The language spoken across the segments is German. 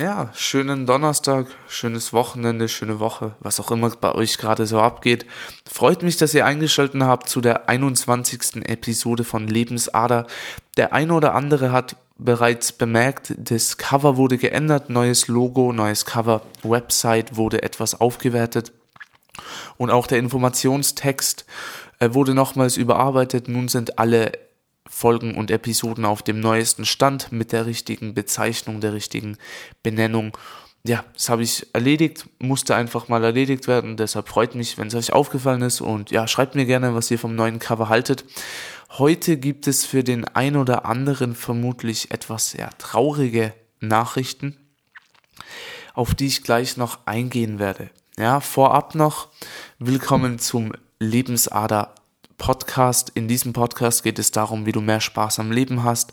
ja, schönen Donnerstag, schönes Wochenende, schöne Woche, was auch immer bei euch gerade so abgeht. Freut mich, dass ihr eingeschaltet habt zu der 21. Episode von Lebensader. Der eine oder andere hat bereits bemerkt, das Cover wurde geändert, neues Logo, neues Cover, Website wurde etwas aufgewertet und auch der Informationstext äh, wurde nochmals überarbeitet. Nun sind alle Folgen und Episoden auf dem neuesten Stand mit der richtigen Bezeichnung, der richtigen Benennung. Ja, das habe ich erledigt, musste einfach mal erledigt werden. Deshalb freut mich, wenn es euch aufgefallen ist. Und ja, schreibt mir gerne, was ihr vom neuen Cover haltet. Heute gibt es für den ein oder anderen vermutlich etwas sehr traurige Nachrichten, auf die ich gleich noch eingehen werde. Ja, vorab noch willkommen zum Lebensader Podcast. In diesem Podcast geht es darum, wie du mehr Spaß am Leben hast,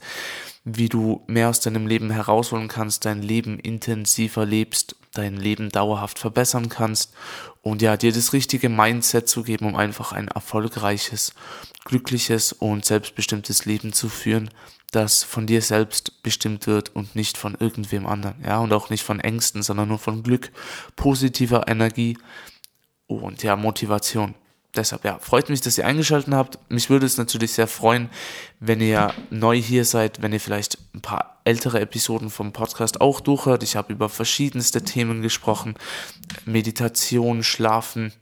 wie du mehr aus deinem Leben herausholen kannst, dein Leben intensiver lebst, dein Leben dauerhaft verbessern kannst und ja, dir das richtige Mindset zu geben, um einfach ein erfolgreiches, glückliches und selbstbestimmtes Leben zu führen, das von dir selbst bestimmt wird und nicht von irgendwem anderen. Ja, und auch nicht von Ängsten, sondern nur von Glück, positiver Energie und ja, Motivation deshalb, ja, freut mich, dass ihr eingeschaltet habt. Mich würde es natürlich sehr freuen, wenn ihr neu hier seid, wenn ihr vielleicht ein paar ältere Episoden vom Podcast auch durchhört. Ich habe über verschiedenste Themen gesprochen. Meditation, Schlafen,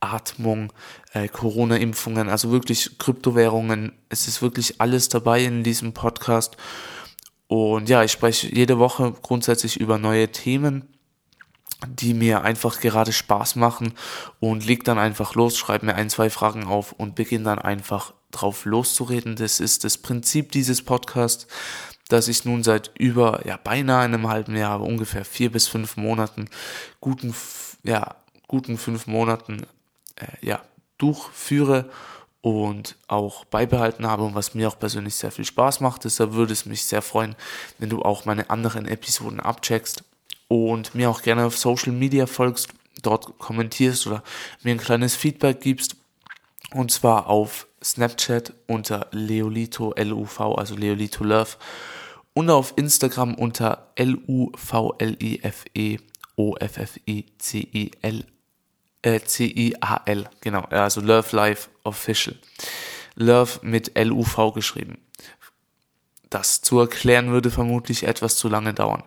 Atmung, äh, Corona-Impfungen, also wirklich Kryptowährungen. Es ist wirklich alles dabei in diesem Podcast. Und ja, ich spreche jede Woche grundsätzlich über neue Themen die mir einfach gerade Spaß machen und leg dann einfach los, schreibe mir ein, zwei Fragen auf und beginne dann einfach drauf loszureden. Das ist das Prinzip dieses Podcasts, dass ich nun seit über, ja, beinahe einem halben Jahr, aber ungefähr vier bis fünf Monaten, guten, ja, guten fünf Monaten, äh, ja, durchführe und auch beibehalten habe und was mir auch persönlich sehr viel Spaß macht. Deshalb würde es mich sehr freuen, wenn du auch meine anderen Episoden abcheckst und mir auch gerne auf Social Media folgst, dort kommentierst oder mir ein kleines Feedback gibst. Und zwar auf Snapchat unter Leolito LUV, also Leolito Love. Und auf Instagram unter L-U-V-L-I-F-E O-F-F-I-C-I-L äh, C-I-A-L, genau, also Love Life Official. Love mit L-U-V geschrieben. Das zu erklären würde vermutlich etwas zu lange dauern.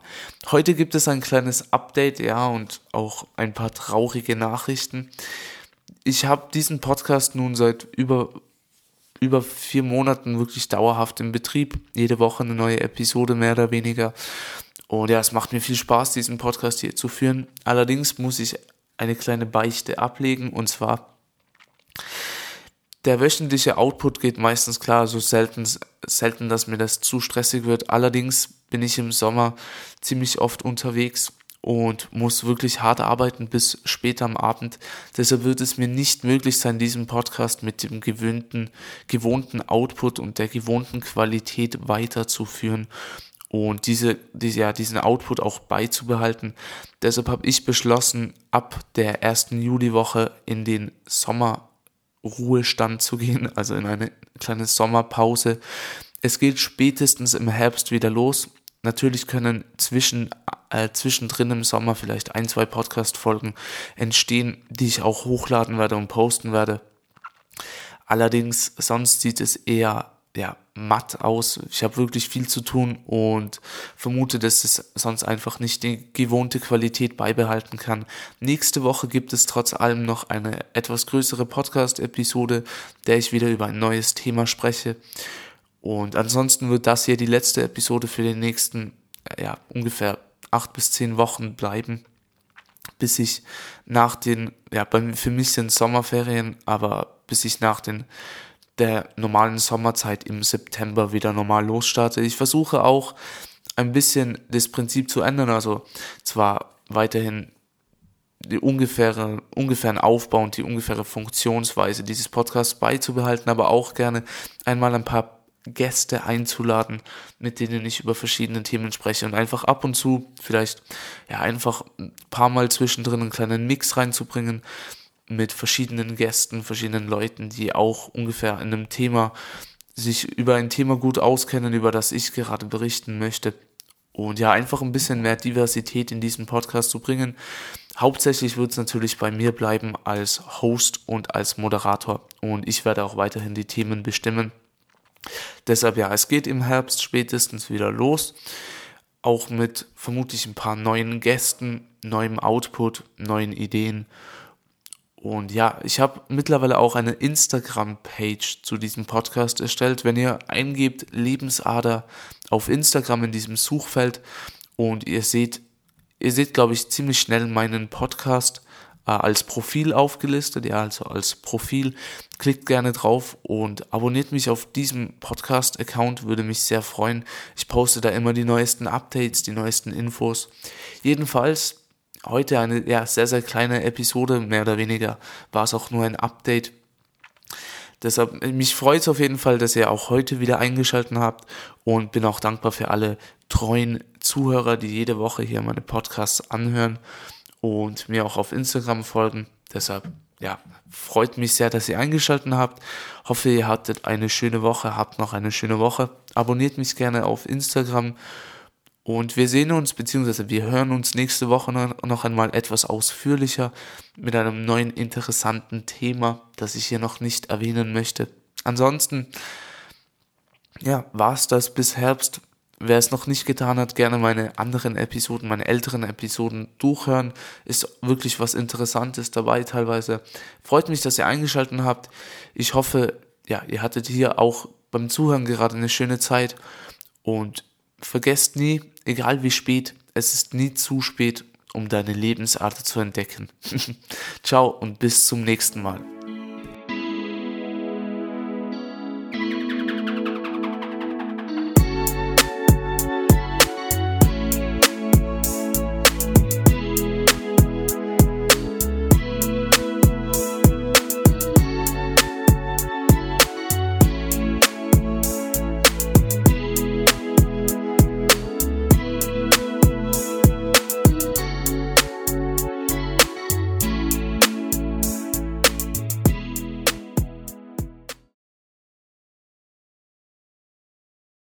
Heute gibt es ein kleines Update, ja, und auch ein paar traurige Nachrichten. Ich habe diesen Podcast nun seit über, über vier Monaten wirklich dauerhaft im Betrieb. Jede Woche eine neue Episode, mehr oder weniger. Und ja, es macht mir viel Spaß, diesen Podcast hier zu führen. Allerdings muss ich eine kleine Beichte ablegen, und zwar der wöchentliche Output geht meistens klar, so selten, selten, dass mir das zu stressig wird. Allerdings bin ich im Sommer ziemlich oft unterwegs und muss wirklich hart arbeiten bis später am Abend. Deshalb wird es mir nicht möglich sein, diesen Podcast mit dem gewöhnten, gewohnten Output und der gewohnten Qualität weiterzuführen und diese, diese, ja, diesen Output auch beizubehalten. Deshalb habe ich beschlossen, ab der ersten Juliwoche in den Sommer Ruhestand zu gehen, also in eine kleine Sommerpause. Es geht spätestens im Herbst wieder los. Natürlich können zwischen, äh, zwischendrin im Sommer vielleicht ein, zwei Podcast-Folgen entstehen, die ich auch hochladen werde und posten werde. Allerdings, sonst sieht es eher ja, matt aus. Ich habe wirklich viel zu tun und vermute, dass es sonst einfach nicht die gewohnte Qualität beibehalten kann. Nächste Woche gibt es trotz allem noch eine etwas größere Podcast-Episode, der ich wieder über ein neues Thema spreche. Und ansonsten wird das hier die letzte Episode für den nächsten, ja, ungefähr acht bis zehn Wochen bleiben, bis ich nach den, ja, für mich sind Sommerferien, aber bis ich nach den der normalen Sommerzeit im September wieder normal losstarte. Ich versuche auch ein bisschen das Prinzip zu ändern, also zwar weiterhin die ungefähre, ungefähren Aufbau und die ungefähre Funktionsweise dieses Podcasts beizubehalten, aber auch gerne einmal ein paar Gäste einzuladen, mit denen ich über verschiedene Themen spreche und einfach ab und zu vielleicht ja einfach ein paar Mal zwischendrin einen kleinen Mix reinzubringen, mit verschiedenen Gästen, verschiedenen Leuten, die auch ungefähr in einem Thema sich über ein Thema gut auskennen, über das ich gerade berichten möchte. und ja, einfach ein bisschen mehr Diversität in diesen Podcast zu bringen. Hauptsächlich wird es natürlich bei mir bleiben als Host und als Moderator und ich werde auch weiterhin die Themen bestimmen. Deshalb ja, es geht im Herbst spätestens wieder los, auch mit vermutlich ein paar neuen Gästen, neuem Output, neuen Ideen und ja, ich habe mittlerweile auch eine Instagram-Page zu diesem Podcast erstellt. Wenn ihr eingebt Lebensader auf Instagram in diesem Suchfeld und ihr seht, ihr seht, glaube ich, ziemlich schnell meinen Podcast äh, als Profil aufgelistet. Ja, also als Profil. Klickt gerne drauf und abonniert mich auf diesem Podcast-Account, würde mich sehr freuen. Ich poste da immer die neuesten Updates, die neuesten Infos. Jedenfalls heute eine ja, sehr, sehr kleine Episode, mehr oder weniger war es auch nur ein Update. Deshalb, mich freut es auf jeden Fall, dass ihr auch heute wieder eingeschaltet habt und bin auch dankbar für alle treuen Zuhörer, die jede Woche hier meine Podcasts anhören und mir auch auf Instagram folgen. Deshalb, ja, freut mich sehr, dass ihr eingeschaltet habt. Hoffe, ihr hattet eine schöne Woche, habt noch eine schöne Woche. Abonniert mich gerne auf Instagram und wir sehen uns, beziehungsweise wir hören uns nächste Woche noch einmal etwas ausführlicher mit einem neuen interessanten Thema, das ich hier noch nicht erwähnen möchte. Ansonsten, ja, war's das bis Herbst. Wer es noch nicht getan hat, gerne meine anderen Episoden, meine älteren Episoden durchhören. Ist wirklich was Interessantes dabei teilweise. Freut mich, dass ihr eingeschaltet habt. Ich hoffe, ja, ihr hattet hier auch beim Zuhören gerade eine schöne Zeit und vergesst nie, egal wie spät, es ist nie zu spät, um deine Lebensart zu entdecken. Ciao und bis zum nächsten Mal.